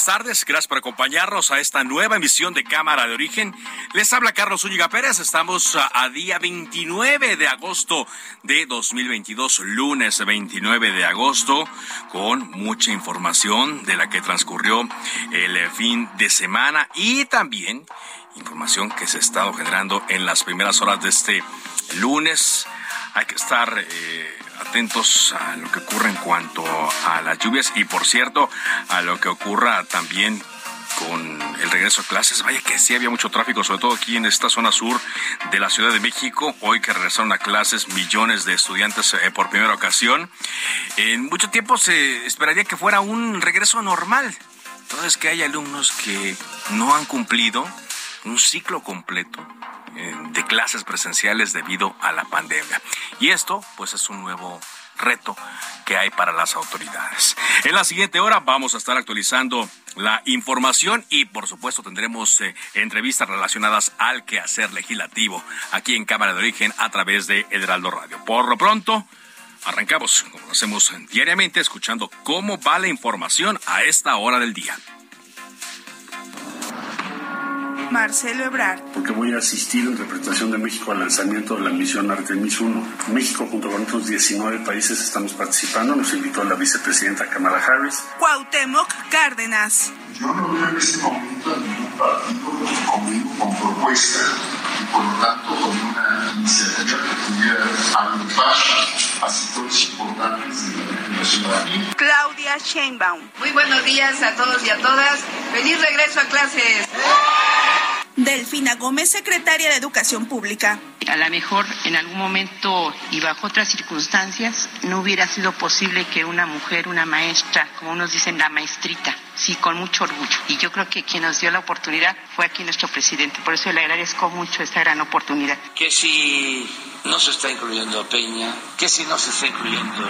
Buenas tardes, gracias por acompañarnos a esta nueva emisión de Cámara de Origen. Les habla Carlos Zúñiga Pérez, estamos a, a día 29 de agosto de 2022, lunes 29 de agosto, con mucha información de la que transcurrió el eh, fin de semana y también información que se ha estado generando en las primeras horas de este lunes. Hay que estar... eh, atentos a lo que ocurre en cuanto a las lluvias y por cierto a lo que ocurra también con el regreso a clases. Vaya que sí había mucho tráfico, sobre todo aquí en esta zona sur de la Ciudad de México. Hoy que regresaron a clases millones de estudiantes eh, por primera ocasión. En mucho tiempo se esperaría que fuera un regreso normal. Entonces que hay alumnos que no han cumplido un ciclo completo eh, de clases presenciales debido a la pandemia. Y esto, pues, es un nuevo reto que hay para las autoridades. En la siguiente hora vamos a estar actualizando la información y por supuesto tendremos eh, entrevistas relacionadas al quehacer legislativo aquí en Cámara de Origen a través de Heraldo Radio. Por lo pronto, arrancamos, como lo hacemos diariamente, escuchando cómo va la información a esta hora del día. Marcelo Ebrard. porque voy a asistir en representación de México al lanzamiento de la misión Artemis 1. México, junto con otros 19 países, estamos participando. Nos invitó la vicepresidenta Kamala Harris. Cuauhtémoc Cárdenas. Yo no veo en este momento a ningún partido conmigo con propuestas y por lo tanto con una iniciativa que pudiera agrupar a sectores importantes de la, ciudadanía. Claudia Sheinbaum. Muy buenos días a todos y a todas. Feliz regreso a clases. Delfina Gómez, secretaria de Educación Pública. A lo mejor en algún momento y bajo otras circunstancias no hubiera sido posible que una mujer, una maestra, como nos dicen, la maestrita, sí, con mucho orgullo. Y yo creo que quien nos dio la oportunidad fue aquí nuestro presidente. Por eso le agradezco mucho esta gran oportunidad. que si no se está incluyendo a Peña, que si no se está incluyendo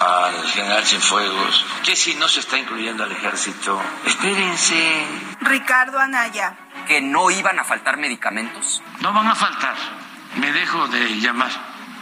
al general Cienfuegos, que si no se está incluyendo al ejército. Espérense. Ricardo Anaya. Que no iban a faltar medicamentos? No van a faltar. Me dejo de llamar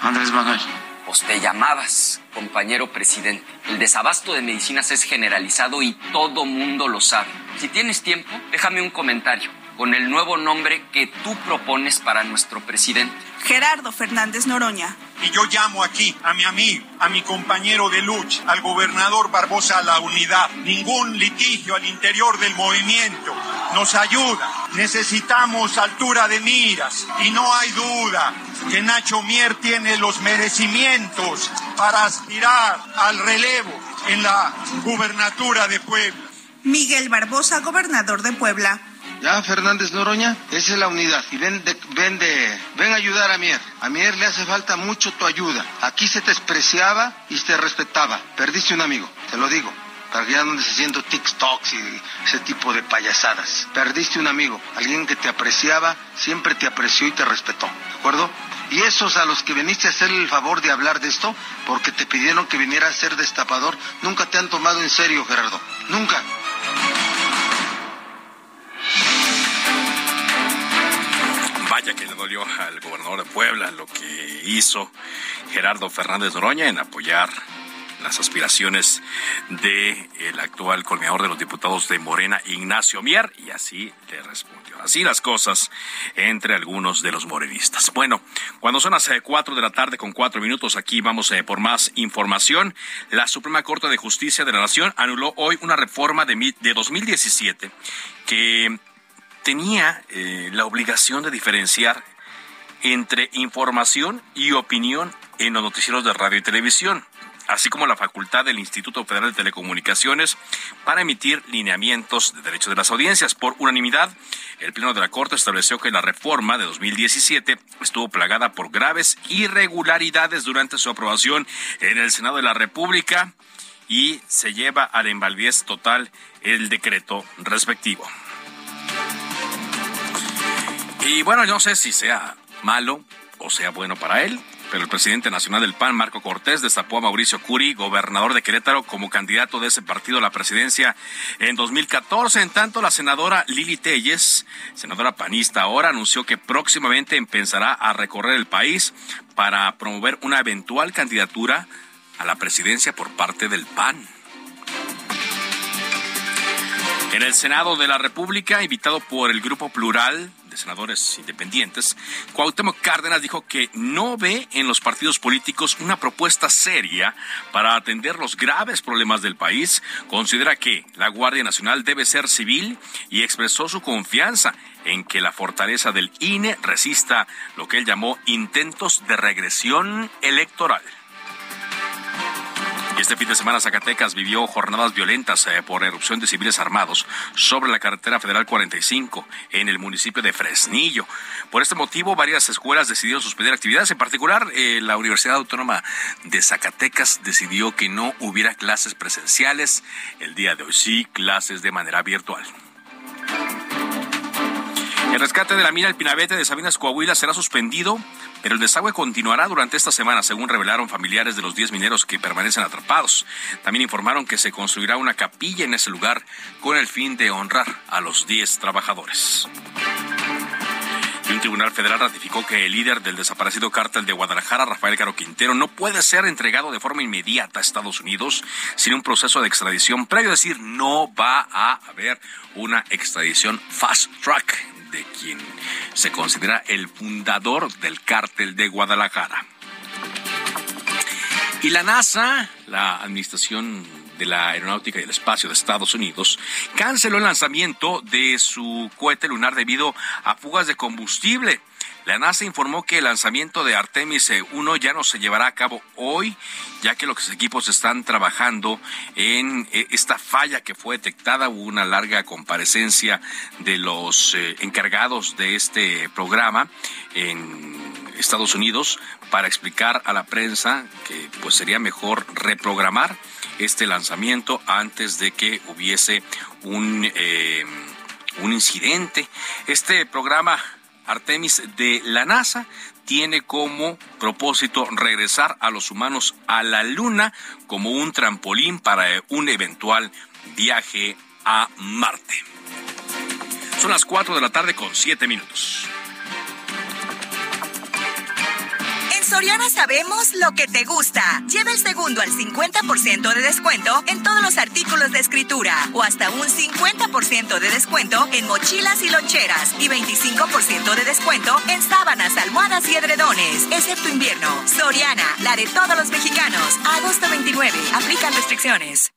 Andrés Manuel. Pues te llamabas, compañero presidente. El desabasto de medicinas es generalizado y todo mundo lo sabe. Si tienes tiempo, déjame un comentario con el nuevo nombre que tú propones para nuestro presidente. Gerardo Fernández Noroña. Y yo llamo aquí a mi amigo, a mi compañero de lucha, al gobernador Barbosa a la unidad. Ningún litigio al interior del movimiento nos ayuda. Necesitamos altura de miras y no hay duda que Nacho Mier tiene los merecimientos para aspirar al relevo en la gubernatura de Puebla. Miguel Barbosa, gobernador de Puebla. Ya, Fernández Noroña, esa es la unidad. Y ven, de, ven, de, ven a ayudar a Mier. A Mier le hace falta mucho tu ayuda. Aquí se te despreciaba y se te respetaba. Perdiste un amigo, te lo digo. Para que ya no TikToks y ese tipo de payasadas. Perdiste un amigo, alguien que te apreciaba, siempre te apreció y te respetó. ¿De acuerdo? Y esos a los que viniste a hacerle el favor de hablar de esto, porque te pidieron que viniera a ser destapador, nunca te han tomado en serio, Gerardo. Nunca. Que le dolió al gobernador de Puebla lo que hizo Gerardo Fernández Noroña en apoyar las aspiraciones del el actual coordinador de los diputados de Morena, Ignacio Mier, y así le respondió. Así las cosas entre algunos de los morenistas. Bueno, cuando son las 4 de la tarde con cuatro minutos, aquí vamos eh, por más información. La Suprema Corte de Justicia de la Nación anuló hoy una reforma de, de 2017 que tenía eh, la obligación de diferenciar entre información y opinión en los noticieros de radio y televisión así como la facultad del Instituto Federal de Telecomunicaciones para emitir lineamientos de derechos de las audiencias. Por unanimidad, el Pleno de la Corte estableció que la reforma de 2017 estuvo plagada por graves irregularidades durante su aprobación en el Senado de la República y se lleva a la invalidez total el decreto respectivo. Y bueno, no sé si sea malo o sea bueno para él, pero el presidente nacional del PAN, Marco Cortés, destapó a Mauricio Curi, gobernador de Querétaro, como candidato de ese partido a la presidencia en 2014. En tanto, la senadora Lili Telles, senadora panista ahora, anunció que próximamente empezará a recorrer el país para promover una eventual candidatura a la presidencia por parte del PAN. En el Senado de la República, invitado por el Grupo Plural, senadores independientes, Cuauhtémoc Cárdenas dijo que no ve en los partidos políticos una propuesta seria para atender los graves problemas del país. Considera que la Guardia Nacional debe ser civil y expresó su confianza en que la fortaleza del INE resista lo que él llamó intentos de regresión electoral. Este fin de semana Zacatecas vivió jornadas violentas eh, por erupción de civiles armados sobre la carretera federal 45 en el municipio de Fresnillo. Por este motivo, varias escuelas decidieron suspender actividades. En particular, eh, la Universidad Autónoma de Zacatecas decidió que no hubiera clases presenciales. El día de hoy sí, clases de manera virtual. El rescate de la mina El Pinabete de Sabinas Coahuila será suspendido pero el desagüe continuará durante esta semana, según revelaron familiares de los 10 mineros que permanecen atrapados. También informaron que se construirá una capilla en ese lugar con el fin de honrar a los 10 trabajadores. Un tribunal federal ratificó que el líder del desaparecido cártel de Guadalajara, Rafael Caro Quintero, no puede ser entregado de forma inmediata a Estados Unidos sin un proceso de extradición previo, es decir, no va a haber una extradición fast track de quien se considera el fundador del cártel de Guadalajara. Y la NASA, la Administración de la Aeronáutica y el Espacio de Estados Unidos, canceló el lanzamiento de su cohete lunar debido a fugas de combustible. La NASA informó que el lanzamiento de Artemis 1 ya no se llevará a cabo hoy, ya que los equipos están trabajando en eh, esta falla que fue detectada. Hubo una larga comparecencia de los eh, encargados de este programa en Estados Unidos para explicar a la prensa que pues sería mejor reprogramar este lanzamiento antes de que hubiese un, eh, un incidente. Este programa Artemis de la NASA tiene como propósito regresar a los humanos a la Luna como un trampolín para un eventual viaje a Marte. Son las 4 de la tarde con 7 minutos. Soriana sabemos lo que te gusta. Lleva el segundo al 50% de descuento en todos los artículos de escritura o hasta un 50% de descuento en mochilas y loncheras y 25% de descuento en sábanas, almohadas y edredones, excepto invierno. Soriana, la de todos los mexicanos. Agosto 29. Aplican restricciones.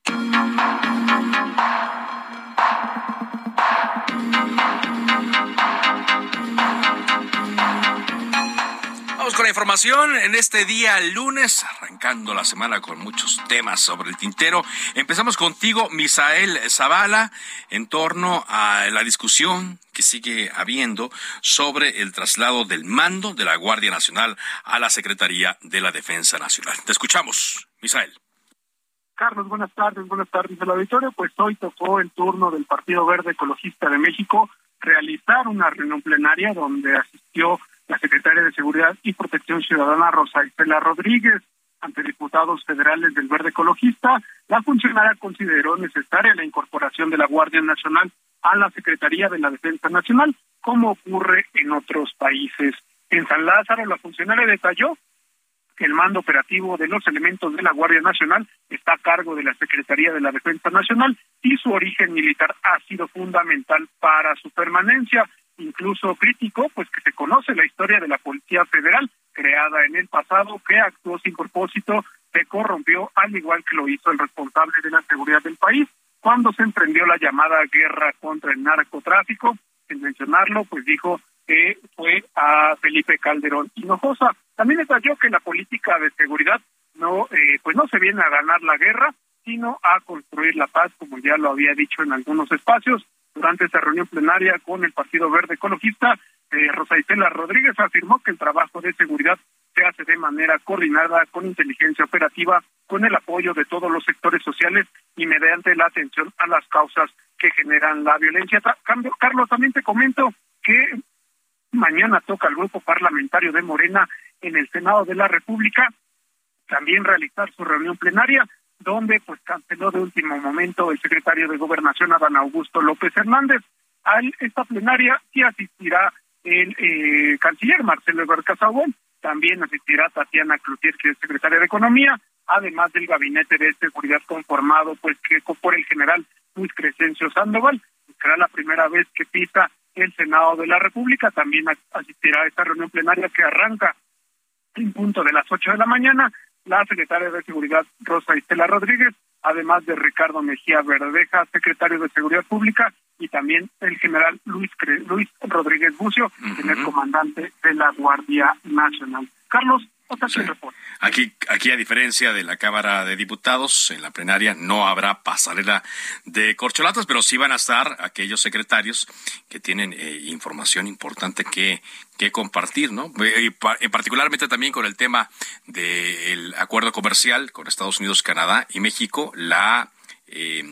Con la información en este día lunes, arrancando la semana con muchos temas sobre el tintero. Empezamos contigo, Misael Zavala, en torno a la discusión que sigue habiendo sobre el traslado del mando de la Guardia Nacional a la Secretaría de la Defensa Nacional. Te escuchamos, Misael. Carlos, buenas tardes, buenas tardes la auditorio. Pues hoy tocó el turno del Partido Verde Ecologista de México realizar una reunión plenaria donde asistió la secretaria de Seguridad y Protección Ciudadana Rosa Isela Rodríguez. Ante diputados federales del Verde Ecologista, la funcionaria consideró necesaria la incorporación de la Guardia Nacional a la Secretaría de la Defensa Nacional, como ocurre en otros países. En San Lázaro, la funcionaria detalló el mando operativo de los elementos de la Guardia Nacional está a cargo de la Secretaría de la Defensa Nacional y su origen militar ha sido fundamental para su permanencia. Incluso crítico, pues que se conoce la historia de la Policía Federal, creada en el pasado, que actuó sin propósito, se corrompió, al igual que lo hizo el responsable de la seguridad del país, cuando se emprendió la llamada guerra contra el narcotráfico. Sin mencionarlo, pues dijo que fue a Felipe Calderón Hinojosa. También detalló que la política de seguridad no, eh, pues no se viene a ganar la guerra, sino a construir la paz, como ya lo había dicho en algunos espacios. Durante esta reunión plenaria con el Partido Verde Ecologista, eh, Rosa Isela Rodríguez afirmó que el trabajo de seguridad se hace de manera coordinada con inteligencia operativa, con el apoyo de todos los sectores sociales y mediante la atención a las causas que generan la violencia. Carlos, también te comento que mañana toca al grupo parlamentario de Morena en el Senado de la República también realizar su reunión plenaria, donde pues canceló de último momento el secretario de Gobernación, Adán Augusto López Hernández. A esta plenaria sí asistirá el eh, canciller Marcelo Ebrard también asistirá Tatiana Cloutier, que es secretaria de Economía, además del gabinete de seguridad conformado pues que por el general Luis Crescencio Sandoval. Será la primera vez que pisa el Senado de la República. También asistirá a esta reunión plenaria que arranca en punto de las ocho de la mañana la secretaria de Seguridad Rosa Estela Rodríguez, además de Ricardo Mejía Verdeja, secretario de Seguridad Pública, y también el general Luis, Luis Rodríguez Bucio, el comandante de la Guardia Nacional. Carlos, Aquí, aquí, a diferencia de la Cámara de Diputados, en la plenaria no habrá pasarela de corcholatas, pero sí van a estar aquellos secretarios que tienen eh, información importante que, que compartir, ¿no? Eh, y particularmente también con el tema del acuerdo comercial con Estados Unidos, Canadá y México, la eh,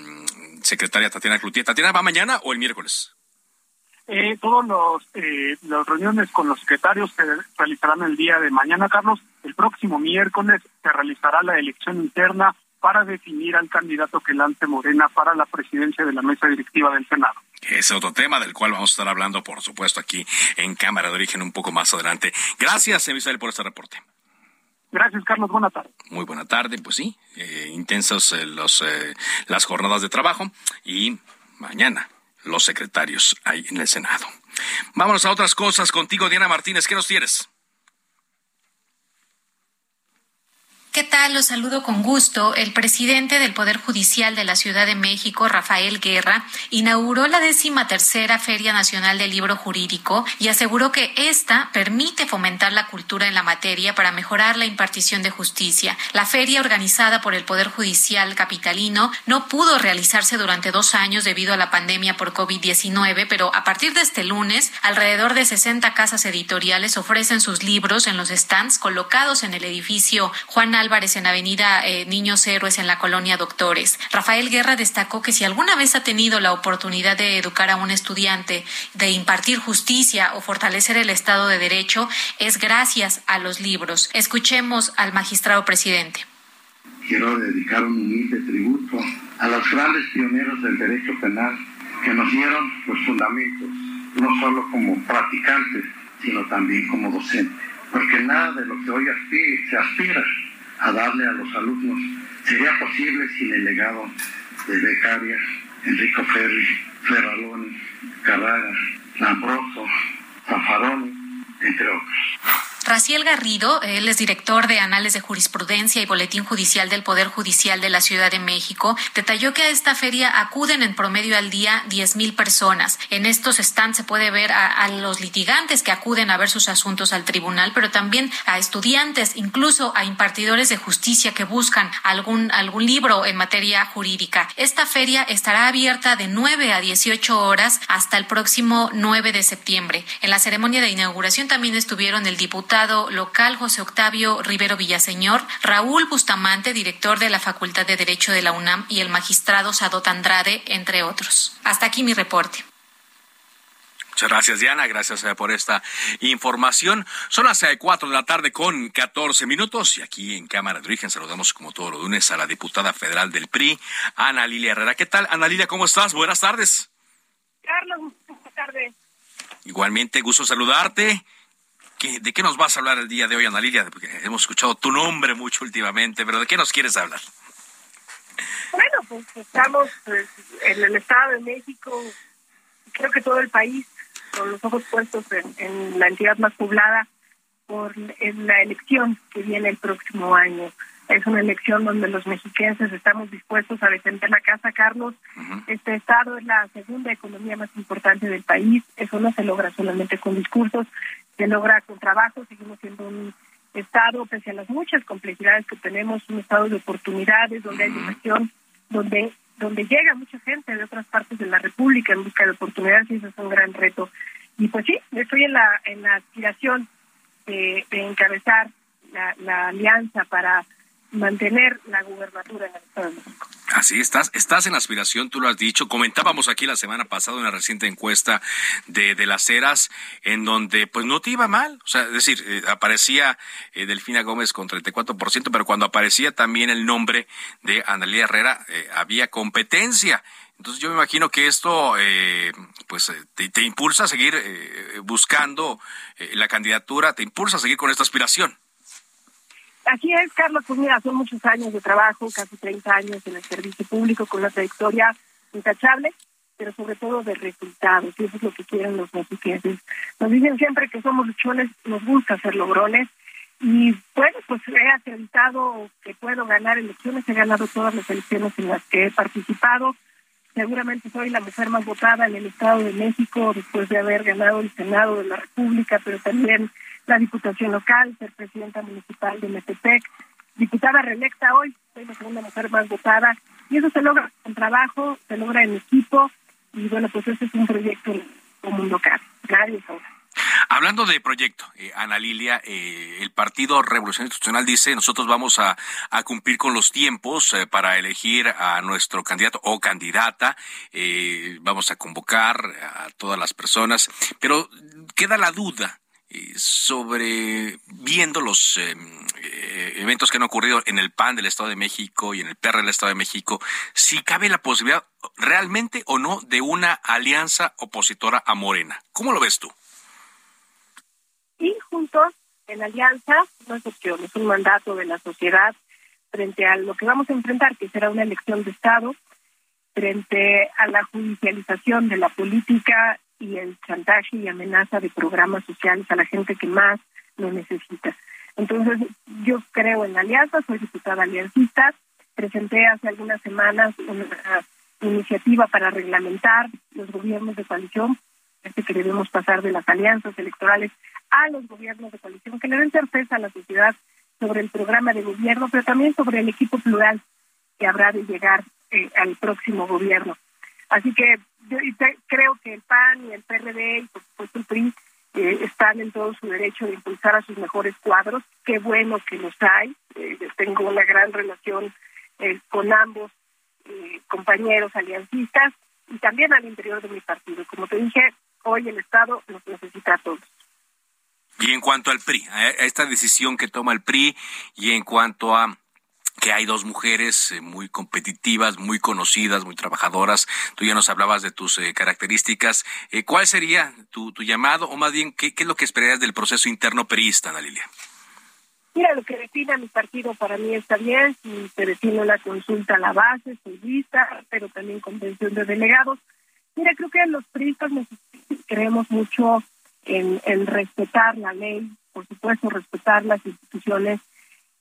secretaria Tatiana Cloutier. ¿Tatiana va mañana o el miércoles? Eh, todos los eh, las reuniones con los secretarios se realizarán el día de mañana, Carlos. El próximo miércoles se realizará la elección interna para definir al candidato que lance Morena para la presidencia de la mesa directiva del Senado. Ese es otro tema del cual vamos a estar hablando, por supuesto, aquí en Cámara de Origen un poco más adelante. Gracias, Emisael, por este reporte. Gracias, Carlos. Buena tarde. Muy buena tarde. Pues sí, eh, intensos eh, los, eh, las jornadas de trabajo y mañana los secretarios ahí en el Senado. Vámonos a otras cosas contigo, Diana Martínez. ¿Qué nos tienes? ¿Qué tal? Los saludo con gusto. El presidente del Poder Judicial de la Ciudad de México, Rafael Guerra, inauguró la décima tercera Feria Nacional del Libro Jurídico y aseguró que esta permite fomentar la cultura en la materia para mejorar la impartición de justicia. La feria organizada por el Poder Judicial capitalino no pudo realizarse durante dos años debido a la pandemia por COVID-19, pero a partir de este lunes, alrededor de 60 casas editoriales ofrecen sus libros en los stands colocados en el edificio Juan Álvarez en Avenida eh, Niños Héroes en la colonia Doctores. Rafael Guerra destacó que si alguna vez ha tenido la oportunidad de educar a un estudiante, de impartir justicia o fortalecer el Estado de Derecho, es gracias a los libros. Escuchemos al magistrado presidente. Quiero dedicar un humilde tributo a los grandes pioneros del derecho penal que nos dieron los fundamentos, no solo como practicantes, sino también como docentes. Porque nada de lo que hoy se aspira a darle a los alumnos sería posible sin el legado de Becaria, Enrico Ferri, Ferraloni, Carrara, Lambroso, Zafaroni, entre otros. Raciel Garrido, él es director de Anales de Jurisprudencia y Boletín Judicial del Poder Judicial de la Ciudad de México, detalló que a esta feria acuden en promedio al día 10 mil personas. En estos stands se puede ver a, los litigantes que acuden a ver sus asuntos al tribunal, pero también a estudiantes, incluso a impartidores de justicia que buscan algún, algún libro en materia jurídica. Esta feria estará abierta de 9 a 18 horas hasta el próximo 9 de septiembre. En la ceremonia de inauguración también estuvieron el diputado local José Octavio Rivero Villaseñor, Raúl Bustamante, director de la Facultad de Derecho de la UNAM, y el magistrado Sadot Andrade, entre otros. Hasta aquí mi reporte. Muchas gracias, Diana. Gracias eh, por esta información. Son las eh, cuatro de la tarde con 14 minutos y aquí en Cámara de Origen saludamos como todos los lunes a la diputada federal del PRI, Ana Lilia Herrera. ¿Qué tal, Ana Lilia? ¿Cómo estás? Buenas tardes. Carlos, buenas tardes. Igualmente, gusto saludarte. Qué, de qué nos vas a hablar el día de hoy, Ana Lilia? Porque hemos escuchado tu nombre mucho últimamente, pero ¿de qué nos quieres hablar? Bueno, pues estamos pues, en el Estado de México, creo que todo el país, con los ojos puestos en, la entidad más poblada por la elección que viene el próximo año. Es una elección donde los mexiquenses estamos dispuestos a defender la casa, Carlos. Este estado es la segunda economía más importante del país. Eso no se logra solamente con discursos, se logra con trabajo. Seguimos siendo un estado, pese a las muchas complejidades que tenemos, un estado de oportunidades, donde hay inversión, donde donde llega mucha gente de otras partes de la República en busca de oportunidades y eso es un gran reto. Y pues sí, estoy en la en la aspiración de, encabezar la, la alianza para mantener la gubernatura en el Estado. Así estás, estás en aspiración, tú lo has dicho. Comentábamos aquí la semana pasada una reciente encuesta de, de las eras en donde pues no te iba mal, o sea, es decir, eh, aparecía eh, Delfina Gómez con 34%, pero cuando aparecía también el nombre de Analia Herrera eh, había competencia. Entonces yo me imagino que esto pues te, te, impulsa a seguir buscando la candidatura, te impulsa a seguir con esta aspiración. Así es, Carlos, pues mira, son muchos años de trabajo, casi 30 años en el servicio público con una trayectoria intachable, pero sobre todo de resultados, y eso es lo que quieren los mexicanos. Nos dicen siempre que somos luchones, nos gusta hacer logrones, y bueno, pues he acreditado que puedo ganar elecciones, he ganado todas las elecciones en las que he participado, seguramente soy la mujer más votada en el Estado de México después de haber ganado el Senado de la República, pero también la Diputación Local, ser presidenta municipal de Metepec, diputada reelecta hoy, soy la segunda mujer más votada, y eso se logra con trabajo, se logra en equipo, y bueno, pues ese es un proyecto común local, nadie sobra. Hablando de proyecto, eh, Ana Lilia, eh, el Partido Revolución Institucional dice, nosotros vamos a, cumplir con los tiempos eh, para elegir a nuestro candidato o candidata, vamos a convocar a todas las personas, pero queda la duda sobre viendo los eventos que han ocurrido en el PAN del Estado de México y en el PR del Estado de México, si cabe la posibilidad realmente o no de una alianza opositora a Morena. ¿Cómo lo ves tú? Y juntos en alianza no es opción, es un mandato de la sociedad frente a lo que vamos a enfrentar, que será una elección de Estado, frente a la judicialización de la política y el chantaje y amenaza de programas sociales a la gente que más lo necesita. Entonces, yo creo en la alianza, soy diputada aliancista, presenté hace algunas semanas una iniciativa para reglamentar los gobiernos de coalición, que debemos pasar de las alianzas electorales a los gobiernos de coalición, que le den certeza a la sociedad sobre el programa de gobierno, pero también sobre el equipo plural que habrá de llegar eh, al próximo gobierno. Así que yo creo que el PAN y el PRD y por supuesto el PRI eh, están en todo su derecho de impulsar a sus mejores cuadros. Qué bueno que los hay. Eh, tengo una gran relación con ambos compañeros aliancistas y también al interior de mi partido. Como te dije, hoy el Estado nos necesita a todos. Y en cuanto al PRI, a esta decisión que toma el PRI y en cuanto a que hay dos mujeres eh, muy competitivas, muy conocidas, muy trabajadoras. Tú ya nos hablabas de tus eh, características. Eh, ¿Cuál sería tu, tu, llamado o más bien qué, qué es lo que esperarías del proceso interno perista, Ana Lilia? Mira, lo que define mi partido para mí está bien. Si se define una consulta a la base, soy lista, pero también convención de delegados. Mira, creo que los priistas creemos mucho en, respetar la ley, por supuesto, respetar las instituciones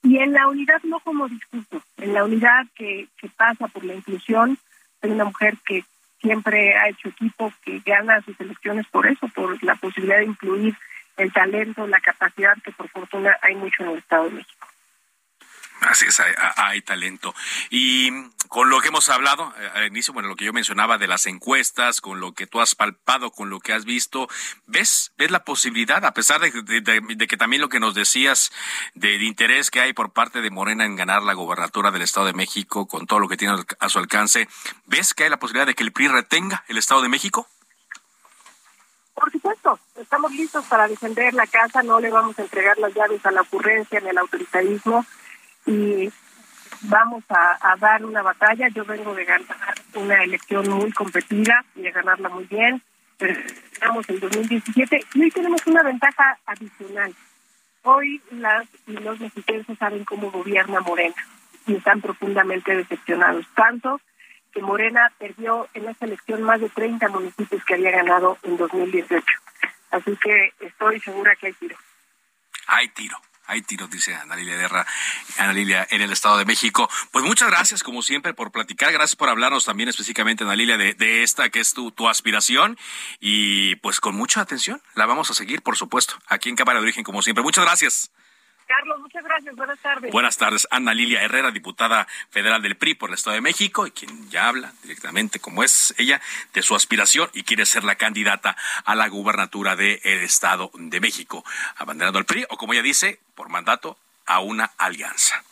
y en la unidad no como discurso, en la unidad que, que pasa por la inclusión. Soy una mujer que siempre ha hecho equipo, que gana sus elecciones por eso, por la posibilidad de incluir el talento, la capacidad que por fortuna hay mucho en el Estado de México. Así es, hay, talento. Y con lo que hemos hablado eh, al inicio, bueno, lo que yo mencionaba de las encuestas, con lo que tú has palpado, con lo que has visto, ¿ves, ves la posibilidad, a pesar de, que también lo que nos decías del interés que hay por parte de Morena en ganar la gobernatura del Estado de México, con todo lo que tiene a su alcance, ¿ves que hay la posibilidad de que el PRI retenga el Estado de México? Por supuesto, estamos listos para defender la casa, no le vamos a entregar las llaves a la ocurrencia ni al autoritarismo y vamos a, dar una batalla. Yo vengo de ganar una elección muy competida y de ganarla muy bien, pero ganamos en 2017 y hoy tenemos una ventaja adicional. Hoy las y los mexicanos saben cómo gobierna Morena y están profundamente decepcionados, tanto que Morena perdió en esta elección más de 30 municipios que había ganado en 2018. Así que estoy segura que hay tiro. Hay tiro. Hay tiro, dice Ana Lilia Guerra, Ana Lilia, en el Estado de México. Pues muchas gracias, como siempre, por platicar. Gracias por hablarnos también específicamente, Ana Lilia, de, de esta que es tu, tu aspiración. Y pues con mucha atención, la vamos a seguir, por supuesto, aquí en Cámara de Origen, como siempre. Muchas gracias. Carlos, muchas gracias. Buenas tardes. Buenas tardes. Ana Lilia Herrera, diputada federal del PRI por el Estado de México, y quien ya habla directamente, como es ella, de su aspiración y quiere ser la candidata a la gubernatura del Estado de México, abanderando al PRI, o como ella dice, por mandato, a una alianza.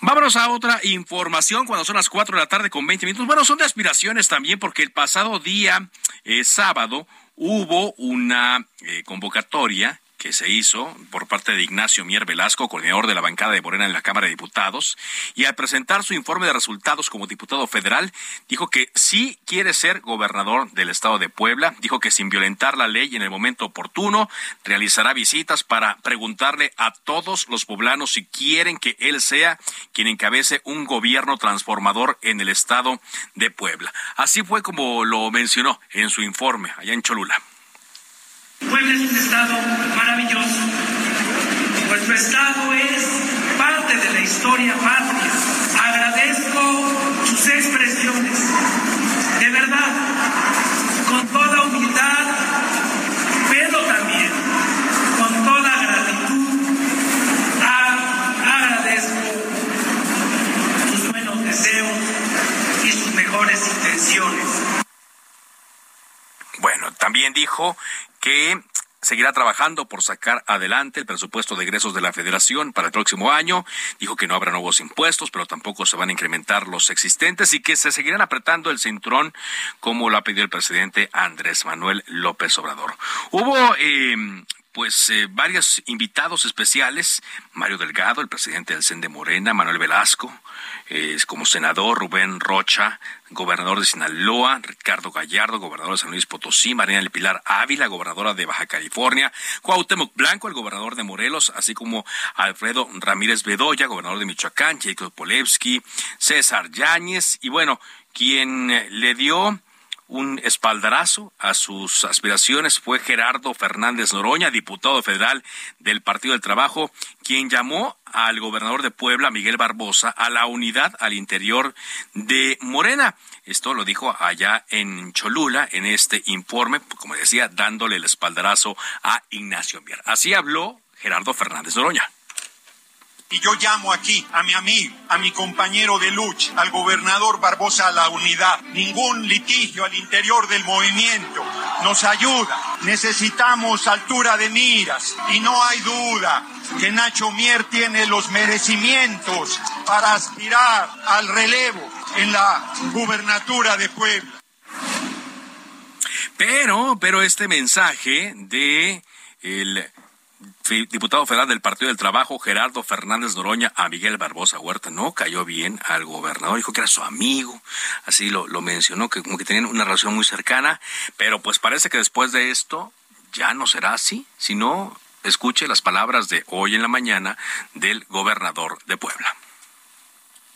Vámonos a otra información cuando son las 4 de la tarde con 20 minutos. Bueno, son de aspiraciones también porque el pasado día eh, sábado hubo una eh, convocatoria que se hizo por parte de Ignacio Mier Velasco, coordinador de la bancada de Morena en la Cámara de Diputados, y al presentar su informe de resultados como diputado federal, dijo que sí quiere ser gobernador del estado de Puebla, dijo que sin violentar la ley en el momento oportuno, realizará visitas para preguntarle a todos los poblanos si quieren que él sea quien encabece un gobierno transformador en el estado de Puebla. Así fue como lo mencionó en su informe allá en Cholula. Puebla es un estado maravilloso. Nuestro estado es parte de la historia patria. Agradezco sus expresiones. De verdad, con toda humildad, pero también con toda gratitud, agradezco sus buenos deseos y sus mejores intenciones. Bueno, también dijo que seguirá trabajando por sacar adelante el presupuesto de egresos de la federación para el próximo año. Dijo que no habrá nuevos impuestos, pero tampoco se van a incrementar los existentes y que se seguirán apretando el cinturón como lo ha pedido el presidente Andrés Manuel López Obrador. Hubo eh, pues eh, varios invitados especiales, Mario Delgado, el presidente del CEN de Morena, Manuel Velasco, eh, como senador, Rubén Rocha, gobernador de Sinaloa, Ricardo Gallardo, gobernador de San Luis Potosí, Marina del Pilar Ávila, gobernadora de Baja California, Cuauhtémoc Blanco, el gobernador de Morelos, así como Alfredo Ramírez Bedoya, gobernador de Michoacán, Jacob Polevsky, César Yáñez, y bueno, quien le dio un espaldarazo a sus aspiraciones fue Gerardo Fernández Noroña, diputado federal del Partido del Trabajo, quien llamó al gobernador de Puebla, Miguel Barbosa, a la unidad al interior de Morena. Esto lo dijo allá en Cholula, en este informe, como decía, dándole el espaldarazo a Ignacio Mier. Así habló Gerardo Fernández Noroña. Y yo llamo aquí a mi amigo, a mi compañero de lucha, al gobernador Barbosa a la unidad. Ningún litigio al interior del movimiento nos ayuda. Necesitamos altura de miras y no hay duda que Nacho Mier tiene los merecimientos para aspirar al relevo en la gubernatura de Puebla. Pero, pero este mensaje de el diputado federal del Partido del Trabajo, Gerardo Fernández Noroña, a Miguel Barbosa Huerta. No cayó bien al gobernador, dijo que era su amigo, así lo, lo mencionó, que como que tenían una relación muy cercana, pero pues parece que después de esto ya no será así, sino escuche las palabras de hoy en la mañana del gobernador de Puebla.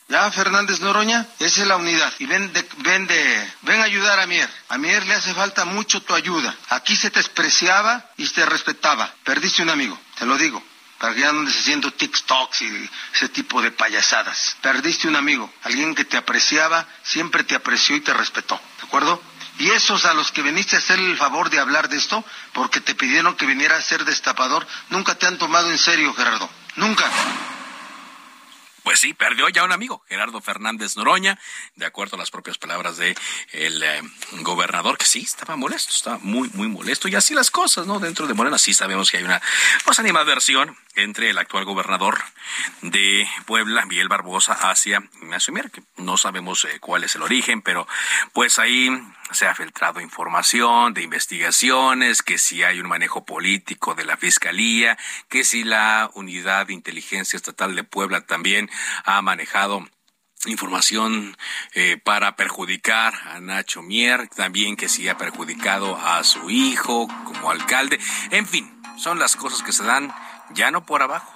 Ya, Fernández Noroña, esa es la unidad. Y ven, de, ven, de, ven a ayudar a Mier. A Mier le hace falta mucho tu ayuda. Aquí se te despreciaba y se te respetaba. Perdiste un amigo, te lo digo. Para que ya andes haciendo TikToks y ese tipo de payasadas. Perdiste un amigo, alguien que te apreciaba, siempre te apreció y te respetó. ¿De acuerdo? Y esos a los que viniste a hacer el favor de hablar de esto, porque te pidieron que viniera a ser destapador, nunca te han tomado en serio, Gerardo. Nunca. Pues sí, perdió ya un amigo, Gerardo Fernández Noroña, de acuerdo a las propias palabras de el eh, gobernador, que sí, estaba molesto, estaba muy, muy molesto. Y así las cosas, ¿no? Dentro de Morena sí sabemos que hay una pues, animadversión entre el actual gobernador de Puebla, Miguel Barbosa, hacia Ignacio Mier, que no sabemos eh, cuál es el origen, pero pues ahí se ha filtrado información de investigaciones, que si hay un manejo político de la Fiscalía, que si la Unidad de Inteligencia Estatal de Puebla también ha manejado información eh, para perjudicar a Nacho Mier, también que sí ha perjudicado a su hijo como alcalde. En fin, son las cosas que se dan ya no por abajo,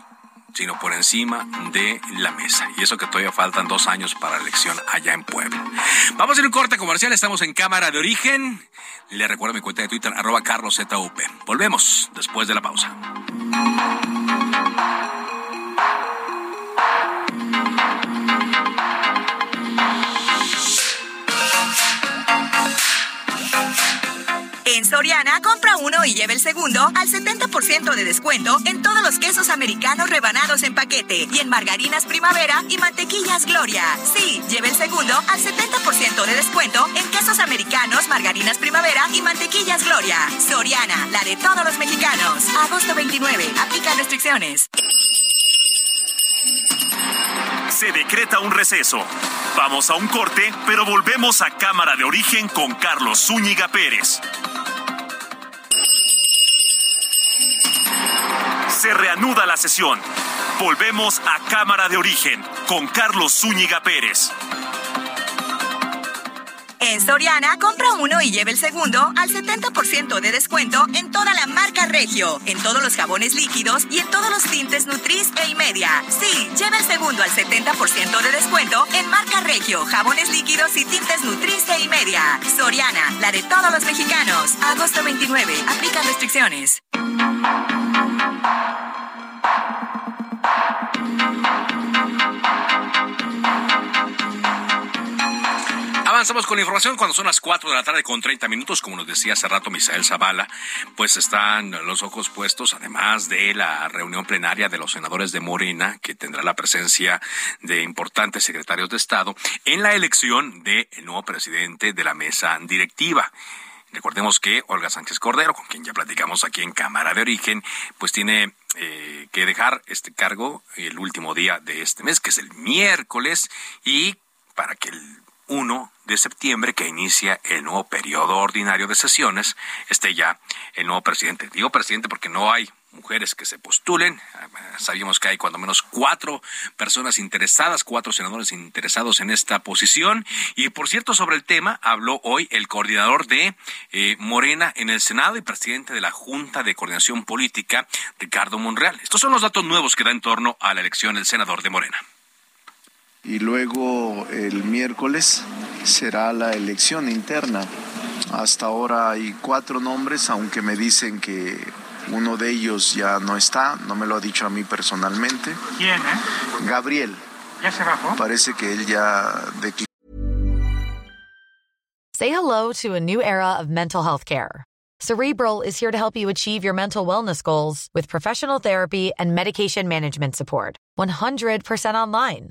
sino por encima de la mesa. Y eso que todavía faltan dos años para la elección allá en Puebla. Vamos a ir un corte comercial, estamos en Cámara de Origen. Le recuerdo mi cuenta de Twitter, arroba carloszup. Volvemos después de la pausa. Soriana, compra uno y lleve el segundo al 70% de descuento en todos los quesos americanos rebanados en paquete y en margarinas primavera y mantequillas Gloria. Sí, lleve el segundo al 70% de descuento en quesos americanos, margarinas primavera y mantequillas Gloria. Soriana, la de todos los mexicanos. Agosto 29. Aplica restricciones. Se decreta un receso. Vamos a un corte, pero volvemos a Cámara de Origen con Carlos Zúñiga Pérez. Se reanuda la sesión. Volvemos a Cámara de Origen con Carlos Zúñiga Pérez. En Soriana, compra uno y lleve el segundo al 70% de descuento en toda la marca Regio, en todos los jabones líquidos y en todos los tintes Nutris e Media. Sí, lleve el segundo al 70% de descuento en marca Regio, jabones líquidos y tintes Nutris e Media. Soriana, la de todos los mexicanos. Agosto 29. Aplica restricciones. Avanzamos con la información cuando son las 4 de la tarde con 30 minutos, como nos decía hace rato Misael Zavala, pues están los ojos puestos, además de la reunión plenaria de los senadores de Morena, que tendrá la presencia de importantes secretarios de Estado, en la elección del nuevo presidente de la mesa directiva. Recordemos que Olga Sánchez Cordero, con quien ya platicamos aquí en Cámara de Origen, pues tiene eh, que dejar este cargo el último día de este mes, que es el miércoles, y para que el 1 de septiembre, que inicia el nuevo periodo ordinario de sesiones, esté ya el nuevo presidente. Digo presidente porque no hay mujeres que se postulen. Sabíamos que hay cuando menos cuatro personas interesadas, cuatro senadores interesados en esta posición. Y por cierto, sobre el tema habló hoy el coordinador de eh, Morena en el Senado y presidente de la Junta de Coordinación Política, Ricardo Monreal. Estos son los datos nuevos que da en torno a la elección del senador de Morena. Y luego el miércoles será la elección interna. Hasta ahora hay cuatro nombres, aunque me dicen que uno de ellos ya no está, no me lo ha dicho a mí personalmente. ¿Quién, eh? Gabriel. ¿Ya se bajó? Parece que él ya. Say hello to a new era of mental health care. Cerebral is here to help you achieve your mental wellness goals with professional therapy and medication management support. 100% online.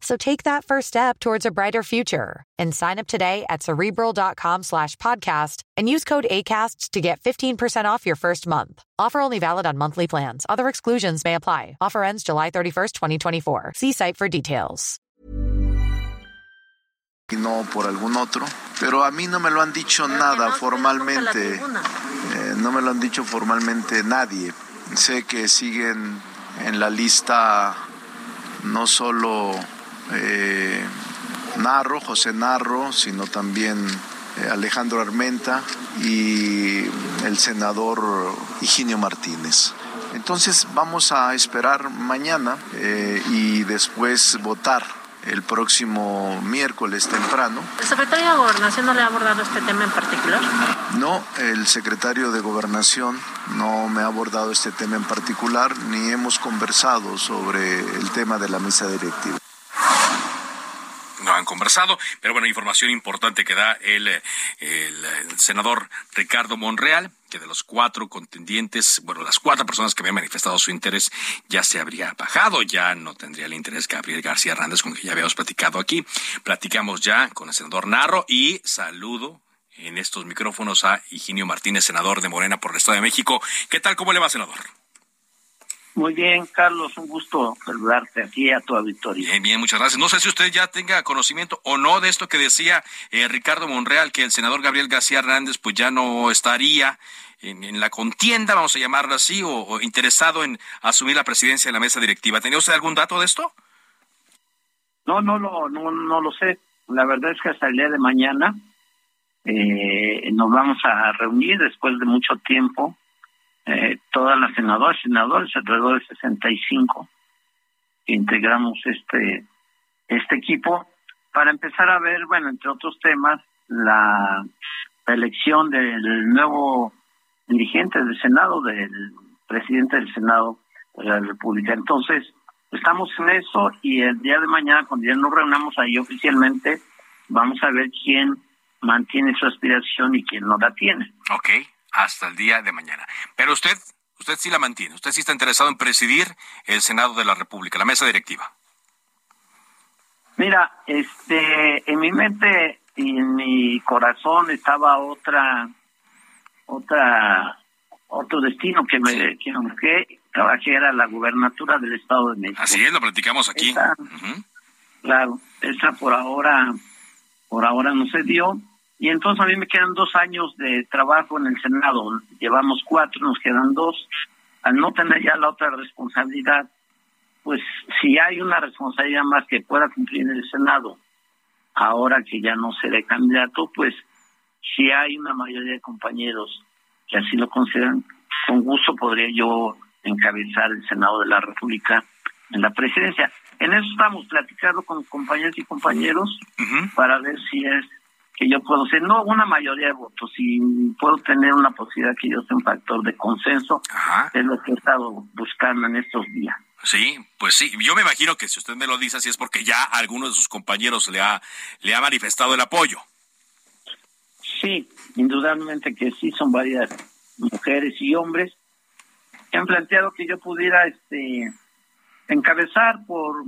So take that first step towards a brighter future and sign up today at cerebral.com slash podcast and use code ACasts to get 15% off your first month. Offer only valid on monthly plans. Other exclusions may apply. Offer ends July 31st, 2024. See site for details. No por algún otro, pero a mí no me lo han dicho nada formalmente. Eh, no me lo han dicho formalmente nadie. Sé que siguen en la lista no solo eh, Narro, José Narro, sino también eh, Alejandro Armenta y el senador Higinio Martínez. Entonces vamos a esperar mañana eh, y después votar el próximo miércoles temprano. ¿El secretario de Gobernación no le ha abordado este tema en particular? No, el secretario de Gobernación no me ha abordado este tema en particular, ni hemos conversado sobre el tema de la mesa directiva. No han conversado. Pero bueno, información importante que da el, el senador Ricardo Monreal que de los cuatro contendientes, bueno, las cuatro personas que habían manifestado su interés ya se habría bajado, ya no tendría el interés Gabriel García Hernández, con quien ya habíamos platicado aquí. Platicamos ya con el senador Narro y saludo en estos micrófonos a Higinio Martínez, senador de Morena por el Estado de México. ¿Qué tal? ¿Cómo le va, senador? Muy bien, Carlos, un gusto saludarte aquí a tu auditorio. Bien, bien, muchas gracias. No sé si usted ya tenga conocimiento o no de esto que decía eh, Ricardo Monreal, que el senador Gabriel García Hernández pues ya no estaría en, la contienda, vamos a llamarlo así, o, interesado en asumir la presidencia de la mesa directiva. ¿Tenía usted algún dato de esto? No, no, no, no, no lo sé. La verdad es que hasta el día de mañana eh, nos vamos a reunir después de mucho tiempo eh, todas las senadoras senadores, alrededor de 65, que integramos este, este equipo, para empezar a ver, bueno, entre otros temas, la, elección del nuevo dirigente del Senado, del presidente del Senado de la República. Entonces, estamos en eso y el día de mañana, cuando ya nos reunamos ahí oficialmente, vamos a ver quién mantiene su aspiración y quién no la tiene. Ok hasta el día de mañana. Pero usted, usted sí la mantiene, usted sí está interesado en presidir el Senado de la República, la mesa directiva. Mira, este, en mi mente y en mi corazón estaba otra, otra, otro destino que me, que, que era la gubernatura del Estado de México. Así es, lo platicamos aquí. Claro, esa por ahora, por ahora no se dio y entonces a mí me quedan dos años de trabajo en el Senado. Llevamos cuatro, nos quedan dos. Al no tener ya la otra responsabilidad, pues si hay una responsabilidad más que pueda cumplir en el Senado, ahora que ya no seré candidato, pues si hay una mayoría de compañeros que así lo consideran, con gusto podría yo encabezar el Senado de la República en la presidencia. En eso estamos platicando con compañeros y compañeros para ver si es que yo puedo ser, no una mayoría de votos, si puedo tener una posibilidad que yo sea un factor de consenso, es lo que he estado buscando en estos días. Sí, pues sí, yo me imagino que si usted me lo dice así es porque ya alguno de sus compañeros le ha, le ha manifestado el apoyo. Sí, indudablemente que sí, son varias mujeres y hombres que han planteado que yo pudiera este encabezar por